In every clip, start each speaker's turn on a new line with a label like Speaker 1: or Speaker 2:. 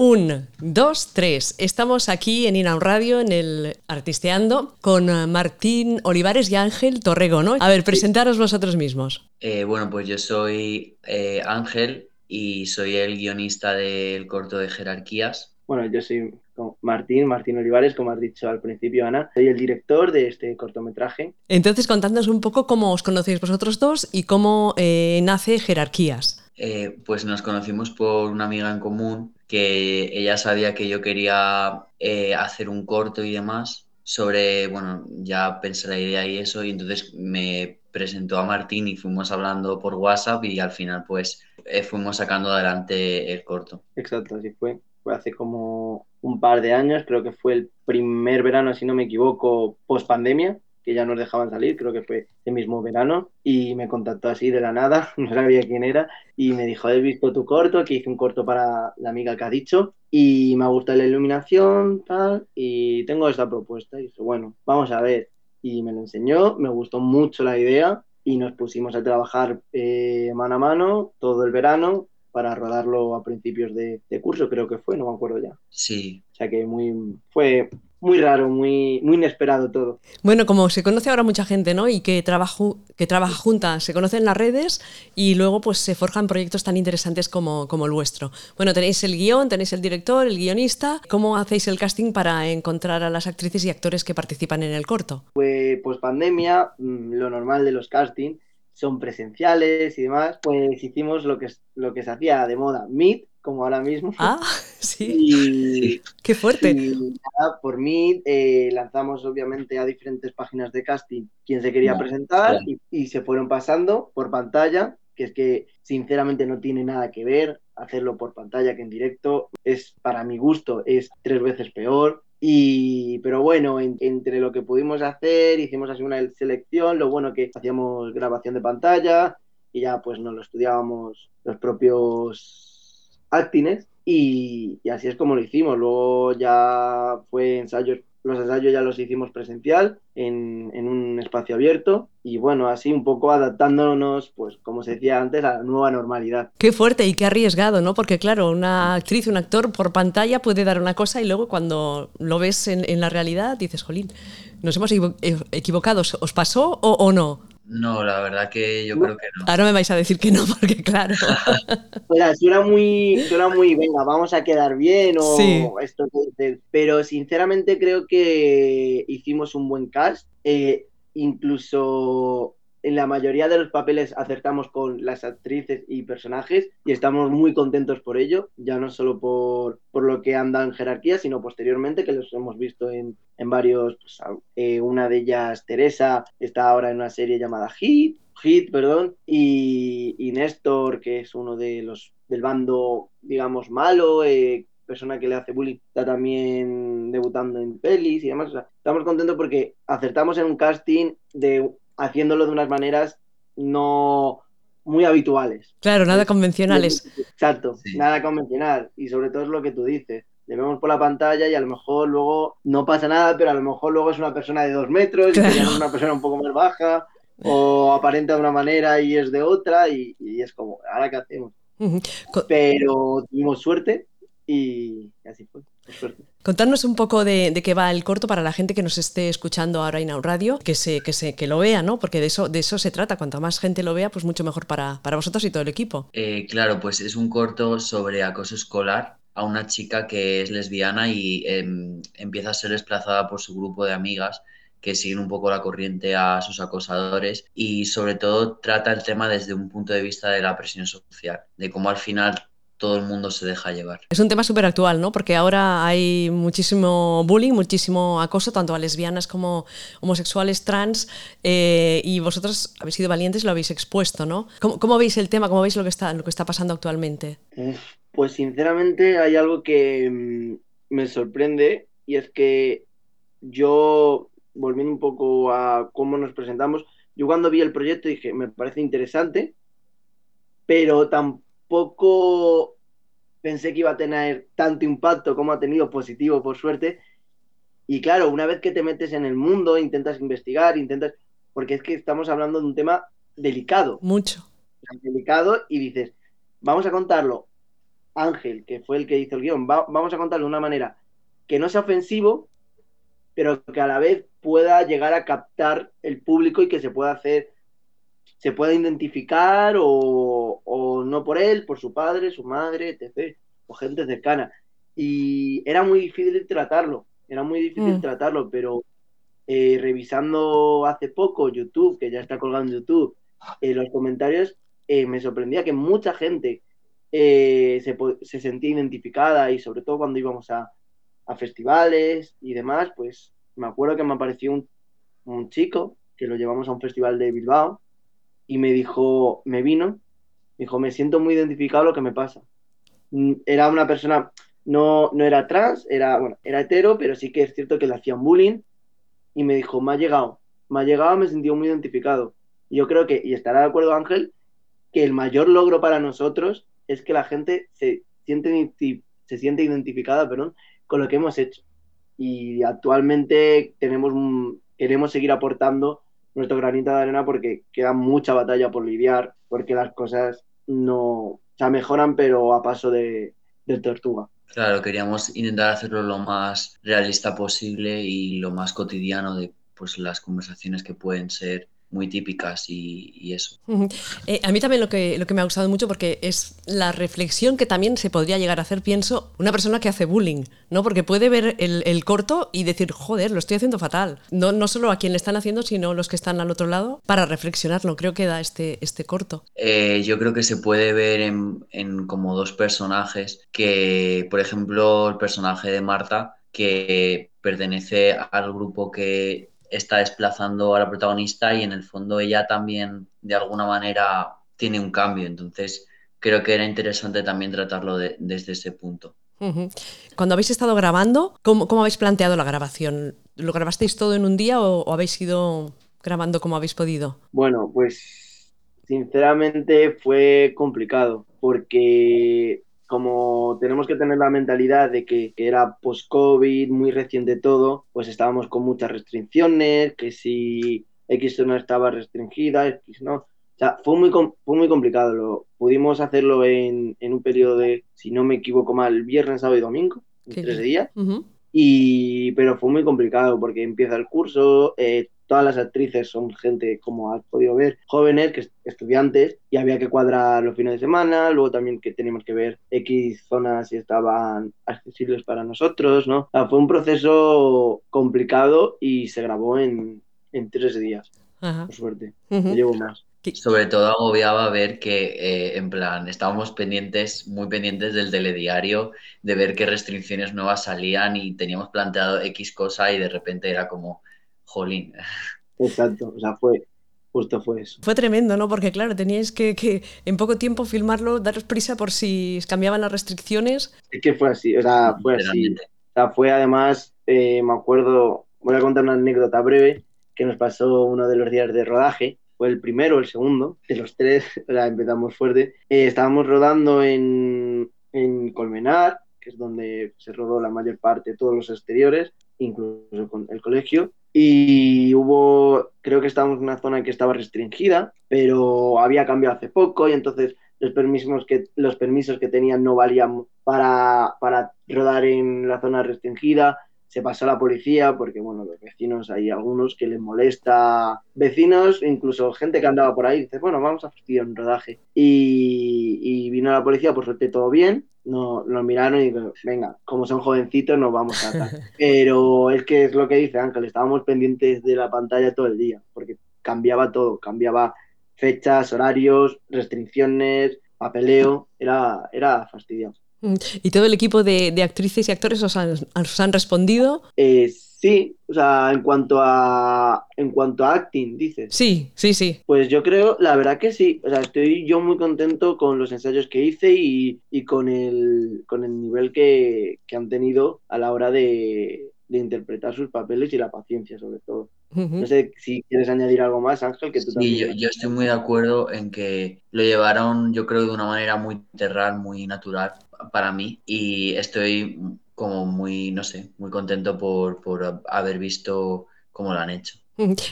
Speaker 1: Un, dos, tres. Estamos aquí en Inaun Radio, en el Artisteando, con eh, Martín Olivares y Ángel Torrego, ¿no? A ver, presentaros vosotros mismos.
Speaker 2: Eh, bueno, pues yo soy eh, Ángel y soy el guionista del corto de Jerarquías.
Speaker 3: Bueno, yo soy Martín, Martín Olivares, como has dicho al principio, Ana. Soy el director de este cortometraje.
Speaker 1: Entonces, contándonos un poco cómo os conocéis vosotros dos y cómo nace Jerarquías.
Speaker 2: pues nos conocimos por una amiga en común que ella sabía que yo quería eh, hacer un corto y demás sobre, bueno, ya pensé la idea y eso, y entonces me presentó a Martín y fuimos hablando por WhatsApp y al final pues eh, fuimos sacando adelante el corto.
Speaker 3: Exacto, así fue. Fue hace como un par de años, creo que fue el primer verano, si no me equivoco, post pandemia, que ya nos dejaban salir, creo que fue el mismo verano, y me contactó así de la nada, no sabía quién era, y me dijo, he visto tu corto, que hice un corto para la amiga que ha dicho, y me ha gustado la iluminación, tal, y tengo esta propuesta, y dije, bueno, vamos a ver, y me lo enseñó, me gustó mucho la idea, y nos pusimos a trabajar eh, mano a mano todo el verano para rodarlo a principios de, de, curso, creo que fue, no me acuerdo ya.
Speaker 2: Sí.
Speaker 3: O sea que muy, fue muy raro, muy, muy inesperado todo.
Speaker 1: Bueno, como se conoce ahora mucha gente, ¿no? Y que, trabajo, que trabaja juntas, se conocen en las redes y luego pues se forjan proyectos tan interesantes como, como el vuestro. Bueno, tenéis el guion, tenéis el director, el guionista. ¿Cómo hacéis el casting para encontrar a las actrices y actores que participan en el corto?
Speaker 3: Pues, pues pandemia, mm, lo normal de los castings son presenciales y demás, pues hicimos lo que, lo que se hacía de moda, Meet, como ahora mismo.
Speaker 1: Ah, sí. Qué fuerte.
Speaker 3: Y por mí eh, lanzamos obviamente a diferentes páginas de casting quien se quería presentar y, se fueron pasando por pantalla, que es que sinceramente no tiene nada que ver hacerlo por pantalla que en directo. Es para mi gusto, es tres veces peor. Y, pero bueno, entre lo que pudimos hacer, hicimos así una selección, lo bueno que hacíamos grabación de pantalla y ya pues nos lo estudiábamos los propios actines y, así es como lo hicimos. Luego ya fue ensayos, los ensayos ya los hicimos presencial en, en, un espacio abierto y bueno, así un poco adaptándonos, pues como se decía antes, a la nueva normalidad.
Speaker 1: Qué fuerte y qué arriesgado, ¿no? Porque claro, una actriz, un actor por pantalla puede dar una cosa y luego cuando lo ves en, en la realidad dices, jolín, nos hemos equivocado, ¿os pasó o, o no?
Speaker 2: No, la verdad que yo creo que no.
Speaker 1: Ahora me vais a decir que no, porque claro.
Speaker 3: o sea, muy, muy, venga, vamos a quedar bien o esto Pero sinceramente creo que hicimos un buen cast. Eh, incluso en la mayoría de los papeles acertamos con las actrices y personajes y estamos muy contentos por ello, ya no solo por, por lo que anda en jerarquía, sino posteriormente que los hemos visto en, en varios, pues, eh, una de ellas, Teresa, está ahora en una serie llamada Hit, Hit, perdón, y, y Néstor, que es uno de los del bando, digamos, malo, eh, persona que le hace bullying, está también debutando en pelis y demás. estamos contentos porque acertamos en un casting de haciéndolo de unas maneras no muy habituales.
Speaker 1: Claro, nada convencionales.
Speaker 3: Exacto, nada convencional. Y sobre todo es lo que tú dices. Le vemos por la pantalla y a lo mejor luego no pasa nada, pero a lo mejor luego es una persona de dos metros y es una persona un poco más baja o aparenta de una manera y es de otra y, es como, ¿ahora qué hacemos? Pero tuvimos suerte y así fue.
Speaker 1: Contarnos un poco de, qué va el corto para la gente que nos esté escuchando ahora en Radio, que se, que se, que lo vea, ¿no? Porque de eso, de eso se trata. Cuanto más gente lo vea, pues mucho mejor para, para vosotros y todo el equipo.
Speaker 2: Eh, claro, pues es un corto sobre acoso escolar a una chica que es lesbiana y em, empieza a ser desplazada por su grupo de amigas que siguen un poco la corriente a sus acosadores y sobre todo trata el tema desde un punto de vista de la presión social, de cómo al final todo el mundo se deja llevar.
Speaker 1: Es un tema súper actual, ¿no? Porque ahora hay muchísimo bullying, muchísimo acoso, tanto a lesbianas como homosexuales, trans, eh, y vosotros habéis sido valientes y lo habéis expuesto, ¿no? ¿Cómo, veis el tema? ¿Cómo veis lo que está, lo que está pasando actualmente?
Speaker 3: Pues sinceramente hay algo que mm, me sorprende y es que yo, volviendo un poco a cómo nos presentamos, yo cuando vi el proyecto dije, me parece interesante, pero tampoco poco pensé que iba a tener tanto impacto como ha tenido positivo, por suerte. Y claro, una vez que te metes en el mundo, intentas investigar, intentas... Porque es que estamos hablando de un tema delicado.
Speaker 1: Mucho.
Speaker 3: Delicado y dices, vamos a contarlo Ángel, que fue el que hizo el guion, vamos a contarlo de una manera que no sea ofensivo, pero que a la vez pueda llegar a captar el público y que se pueda hacer, se pueda identificar o, o no por él, por su padre, su madre, etc. o gente cercana. Y era muy difícil tratarlo, era muy difícil mm. tratarlo, pero eh, revisando hace poco YouTube, que ya está colgado en YouTube, eh, los comentarios, eh, me sorprendía que mucha gente se, se, sentía identificada y sobre todo cuando íbamos a, a, festivales y demás, pues me acuerdo que me apareció un, un chico que lo llevamos a un festival de Bilbao y me dijo, me vino, dijo, me siento muy identificado lo que me pasa. Mm, era una persona, no, no era trans, era, bueno, era hetero, pero sí que es cierto que le hacían bullying y me dijo, me ha llegado, me ha llegado, me sentido muy identificado. Y yo creo que, y estará de acuerdo Ángel, que el mayor logro para nosotros es que la gente se siente, se siente identificada perdón, con lo que hemos hecho. Y actualmente tenemos queremos seguir aportando nuestro granito de arena porque queda mucha batalla por lidiar, porque las cosas no se mejoran, pero a paso de, de tortuga.
Speaker 2: Claro, queríamos intentar hacerlo lo más realista posible y lo más cotidiano de pues las conversaciones que pueden ser muy típicas y, eso.
Speaker 1: Eh, a mí también lo que, lo que me ha gustado mucho porque es la reflexión que también se podría llegar a hacer, pienso, una persona que hace bullying, ¿no? Porque puede ver el, corto y decir, joder, lo estoy haciendo fatal. No, no solo a quien le están haciendo, sino los que están al otro lado, para reflexionarlo. Creo que da este, este corto.
Speaker 2: Eh, yo creo que se puede ver en, en como dos personajes que, por ejemplo, el personaje de Marta, que pertenece al grupo que está desplazando a la protagonista y en el fondo ella también de alguna manera tiene un cambio. Entonces creo que era interesante también tratarlo desde ese punto.
Speaker 1: Cuando habéis estado grabando, ¿cómo, habéis planteado la grabación? ¿Lo grabasteis todo en un día o habéis ido grabando como habéis podido?
Speaker 3: Bueno, pues sinceramente fue complicado porque como tenemos que tener la mentalidad de que, era post-COVID, muy reciente todo, pues estábamos con muchas restricciones, que si X zona estaba restringida, X no. O sea, fue muy, fue muy complicado. Lo, pudimos hacerlo en, un periodo de, si no me equivoco mal, viernes, sábado y domingo, en tres días. y, pero fue muy complicado porque empieza el curso, eh, todas las actrices son gente, como has podido ver, jóvenes, que estudiantes, y había que cuadrar los fines de semana, luego también que teníamos que ver X zonas si estaban accesibles para nosotros, ¿no? fue un proceso complicado y se grabó en, tres días, por suerte. llevo más.
Speaker 2: Sobre todo agobiaba ver que, eh, en plan, estábamos pendientes, muy pendientes del telediario, de ver qué restricciones nuevas salían y teníamos planteado X cosa y de repente era como, jolín.
Speaker 3: Exacto, o sea, fue, justo fue eso.
Speaker 1: Fue tremendo, ¿no? Porque claro, teníais que, en poco tiempo filmarlo, daros prisa por si cambiaban las restricciones.
Speaker 3: Es que fue así, o sea, fue así. O sea, fue además, eh, me acuerdo, voy a contar una anécdota breve que nos pasó uno de los días de rodaje. Fue el primero, el segundo, de los tres, o sea, empezamos fuerte. Eh, estábamos rodando en, en Colmenar, que es donde se rodó la mayor parte de todos los exteriores, incluso con el colegio y hubo, creo que estábamos en una zona que estaba restringida, pero había cambiado hace poco y entonces los permisos que, los permisos que tenían no valían para, para rodar en la zona restringida. Se pasó a la policía porque, bueno, los vecinos, hay algunos que les molesta, vecinos, incluso gente que andaba por ahí, dice, bueno, vamos a fastidiar un rodaje. Y, y vino la policía, por suerte todo bien, no, nos miraron y venga, como son jovencitos nos vamos a atar. Pero es que es lo que dice Ángel, estábamos pendientes de la pantalla todo el día, porque cambiaba todo, cambiaba fechas, horarios, restricciones, papeleo, era, era fastidioso.
Speaker 1: Mm, ¿Y todo el equipo de, actrices y actores os han, os han respondido?
Speaker 3: Eh, Sí, o sea, en cuanto a en cuanto a acting, dices.
Speaker 1: Sí, sí, sí.
Speaker 3: Pues yo creo, la verdad que sí. O sea, estoy yo muy contento con los ensayos que hice y, con, el, con el nivel que, han tenido a la hora de, interpretar sus papeles y la paciencia, sobre todo. No sé si quieres añadir algo más, Ángel, que tú
Speaker 2: sí, Yo, yo, estoy muy de acuerdo en que lo llevaron, yo creo, de una manera muy terral, muy natural para mí. Y estoy como muy, no sé, muy contento por, por haber visto cómo lo han hecho.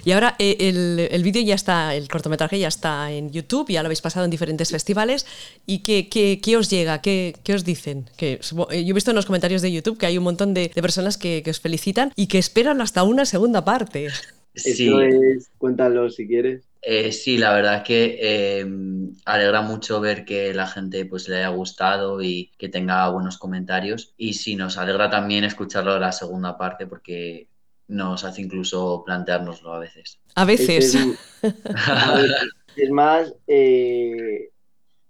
Speaker 1: Y ahora eh, el, vídeo ya está, el cortometraje ya está en YouTube, ya lo habéis pasado en diferentes festivales. ¿Y qué, qué, os llega? ¿Qué, ¿Qué, os dicen? Que, eh, yo he visto en los comentarios de YouTube que hay un montón de, personas que, os felicitan y que esperan hasta una segunda parte.
Speaker 3: Sí. cuéntalo si quieres.
Speaker 2: Eh, sí, la verdad es que alegra mucho ver que la gente pues le haya gustado y que tenga buenos comentarios. Y sí, nos alegra también escucharlo de la segunda parte porque nos hace incluso planteárnoslo a veces.
Speaker 1: A veces.
Speaker 3: Es, más, eh,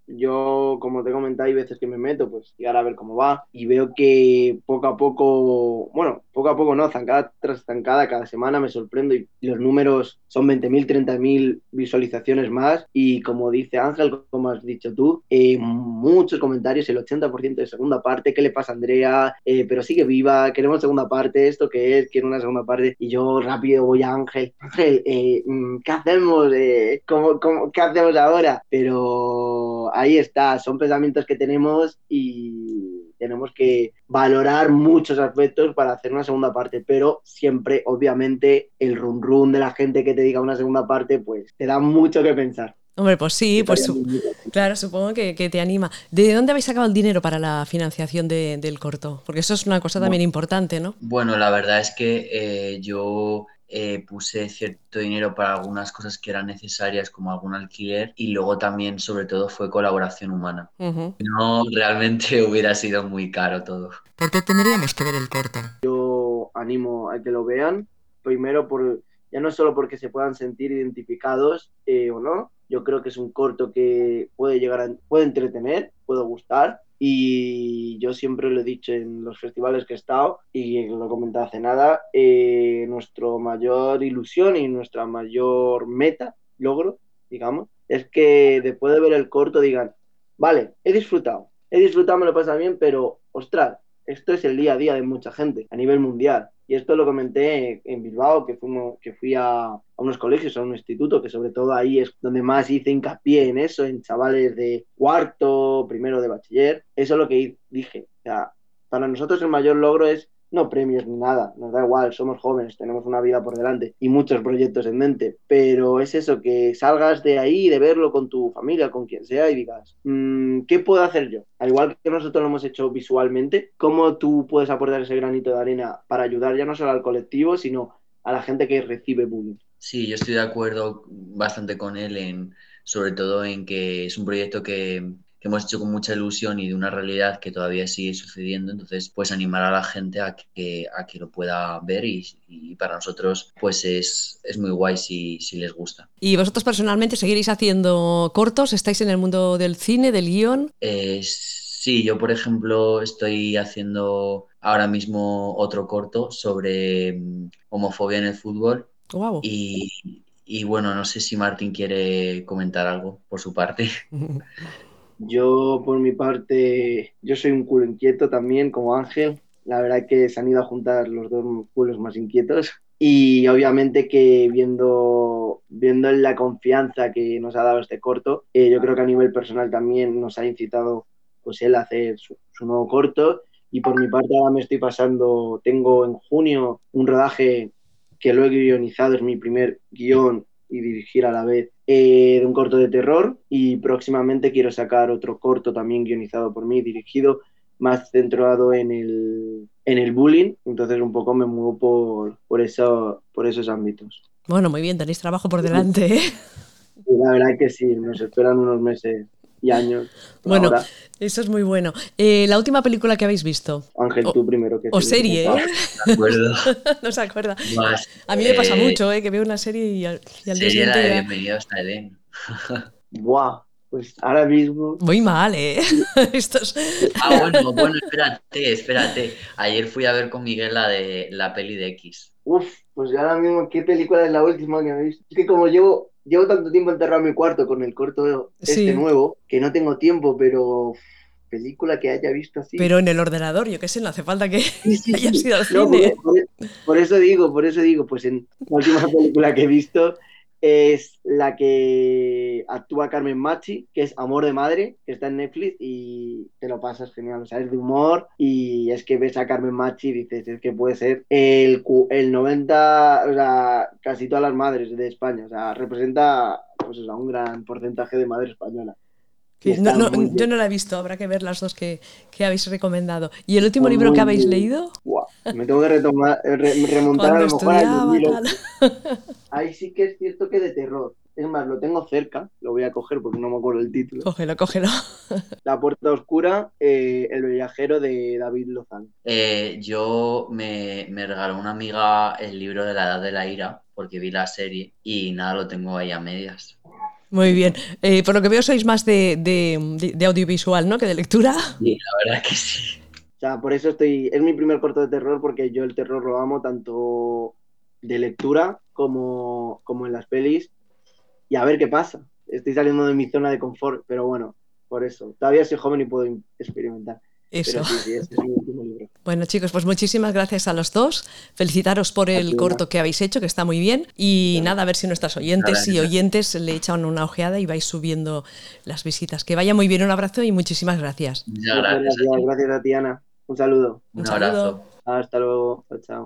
Speaker 3: yo, como te he comentado, hay veces que me meto, pues llegar a ver cómo va y veo que poco a poco, bueno, poco a poco no, zancada tras zancada, cada semana me sorprendo y los números son 20.000, 30.000 visualizaciones más y como dice Ángel, como has dicho tú, eh, muchos comentarios, el 80% de segunda parte, ¿qué le pasa a Andrea? Eh, pero sigue viva, queremos segunda parte, ¿esto qué es? Quiero una segunda parte y yo rápido voy a Ángel, Ángel, eh, mm, ¿qué hacemos? ¿cómo, cómo, qué hacemos ahora? Pero ahí está, son pensamientos que tenemos y tenemos que valorar muchos aspectos para hacer una segunda parte, pero siempre, obviamente, el run run de la gente que te diga una segunda parte, pues te da mucho que pensar.
Speaker 1: Hombre, pues sí, pues claro, supongo que, te anima. ¿De dónde habéis sacado el dinero para la financiación del corto? Porque eso es una cosa también importante, ¿no?
Speaker 2: Bueno, la verdad es que eh, yo eh, puse cierto dinero para algunas cosas que eran necesarias, como algún alquiler, y luego también, sobre todo, fue colaboración humana. No, realmente hubiera sido muy caro todo.
Speaker 1: ¿Por qué tendríamos que ver el corto?
Speaker 3: Yo animo a que lo vean, primero por ya no solo porque se puedan sentir identificados eh, o no, yo creo que es un corto que puede llegar a, puede entretener, puede gustar, y yo siempre lo he dicho en los festivales que he estado y lo he comentado hace nada, eh, nuestra mayor ilusión y nuestra mayor meta, logro, digamos, es que después de ver el corto digan, vale, he disfrutado, he disfrutado, me lo pasa bien, pero ostras, esto es el día a día de mucha gente a nivel mundial. Y esto lo comenté en Bilbao, que, fuimos, que fui a, unos colegios, a un instituto, que sobre todo ahí es donde más hice hincapié en eso, en chavales de cuarto, primero de bachiller. Eso es lo que dije. Para nosotros el mayor logro es no premios ni nada, nos da igual, somos jóvenes, tenemos una vida por delante y muchos proyectos en mente, pero es eso, que salgas de ahí, de verlo con tu familia, con quien sea y digas, mm, ¿qué puedo hacer yo? Al igual que nosotros lo hemos hecho visualmente, ¿cómo tú puedes aportar ese granito de arena para ayudar ya no solo al colectivo, sino a la gente que recibe bullying?
Speaker 2: Sí, yo estoy de acuerdo bastante con él en, sobre todo en que es un proyecto que hemos hecho con mucha ilusión y de una realidad que todavía sigue sucediendo. Entonces, pues animar a la gente a que, a que lo pueda ver y, para nosotros pues es, es muy guay si, si, les gusta.
Speaker 1: ¿Y vosotros personalmente seguiréis haciendo cortos? ¿Estáis en el mundo del cine, del guion?
Speaker 2: Eh, sí, yo por ejemplo estoy haciendo ahora mismo otro corto sobre mm, homofobia en el fútbol.
Speaker 1: Wow.
Speaker 2: Y, y bueno, no sé si Martín quiere comentar algo por su parte.
Speaker 3: Yo, por mi parte, yo soy un culo inquieto también, como Ángel. La verdad que se han ido a juntar los dos culos más inquietos. Y obviamente que viendo, viendo la confianza que nos ha dado este corto, eh, yo creo que a nivel personal también nos ha incitado pues él a hacer su, su nuevo corto. Y por mi parte ahora me estoy pasando, tengo en junio un rodaje que lo he guionizado, es mi primer guion y dirigir a la vez eh, de un corto de terror y próximamente quiero sacar otro corto también guionizado por mí, dirigido más centrado en el, en el bullying, entonces un poco me muevo por, por, eso, por esos ámbitos.
Speaker 1: Bueno, muy bien, tenéis trabajo por delante. ¿eh?
Speaker 3: La verdad que sí, nos esperan unos meses y años.
Speaker 1: Bueno, eso es muy bueno. Eh, la última película que habéis visto.
Speaker 3: Ángel, tú primero. Que
Speaker 1: o serie, ¿eh? no se acuerda. a mí me pasa eh, mucho, ¿eh? Que veo una serie y al, día siguiente...
Speaker 2: de Bienvenidos a Edén.
Speaker 3: Buah, pues ahora mismo...
Speaker 1: Muy mal, ¿eh? Estos...
Speaker 2: Ah, bueno, bueno, espérate, espérate. Ayer fui a ver con Miguel la de la peli de X.
Speaker 3: Uf, pues ahora mismo, ¿qué película es la última que he visto? Es que como llevo llevo tanto tiempo enterrado en mi cuarto con el corto este nuevo que no tengo tiempo, pero película que haya visto así.
Speaker 1: Pero en el ordenador, yo qué sé, no hace falta que haya sido al cine.
Speaker 3: Por, eso digo, por eso digo, pues en la última película que he visto es la que actúa Carmen Machi, que es Amor de Madre, que está en Netflix y te lo pasas genial. O sea, es de humor y es que ves a Carmen Machi y dices, es que puede ser el, el 90, o sea, casi todas las madres de España. O sea, representa pues, a un gran porcentaje de madre española
Speaker 1: yo no la he visto, habrá que ver las dos que, habéis recomendado. ¿Y el último libro que habéis leído?
Speaker 3: me tengo que remontar a lo mejor al Ahí sí que es cierto que de terror. Es más, lo tengo cerca, lo voy a coger porque no me acuerdo el título.
Speaker 1: Cógelo, cógelo.
Speaker 3: La puerta oscura, eh, el viajero de David Lozán.
Speaker 2: Eh, yo me, me regaló una amiga el libro de la edad de la ira porque vi la serie y nada, lo tengo ahí a medias.
Speaker 1: Muy bien. Eh, por lo que veo, sois más de, audiovisual, ¿no? Que de lectura.
Speaker 2: Sí, la verdad que sí.
Speaker 3: O sea, por eso estoy. Es mi primer corto de terror, porque yo el terror lo amo tanto de lectura como, como en las pelis. Y a ver qué pasa. Estoy saliendo de mi zona de confort, pero bueno, por eso. Todavía soy joven y puedo experimentar. Eso.
Speaker 1: Bueno, chicos, pues muchísimas gracias a los dos. Felicitaros por el corto que habéis hecho, que está muy bien. Y nada, a ver si nuestras oyentes y oyentes le echan una ojeada y vais subiendo las visitas. Que vaya muy bien, un abrazo y muchísimas gracias.
Speaker 3: gracias. Gracias, a ti, Ana. Un saludo.
Speaker 2: Un, abrazo.
Speaker 3: Hasta luego. chao.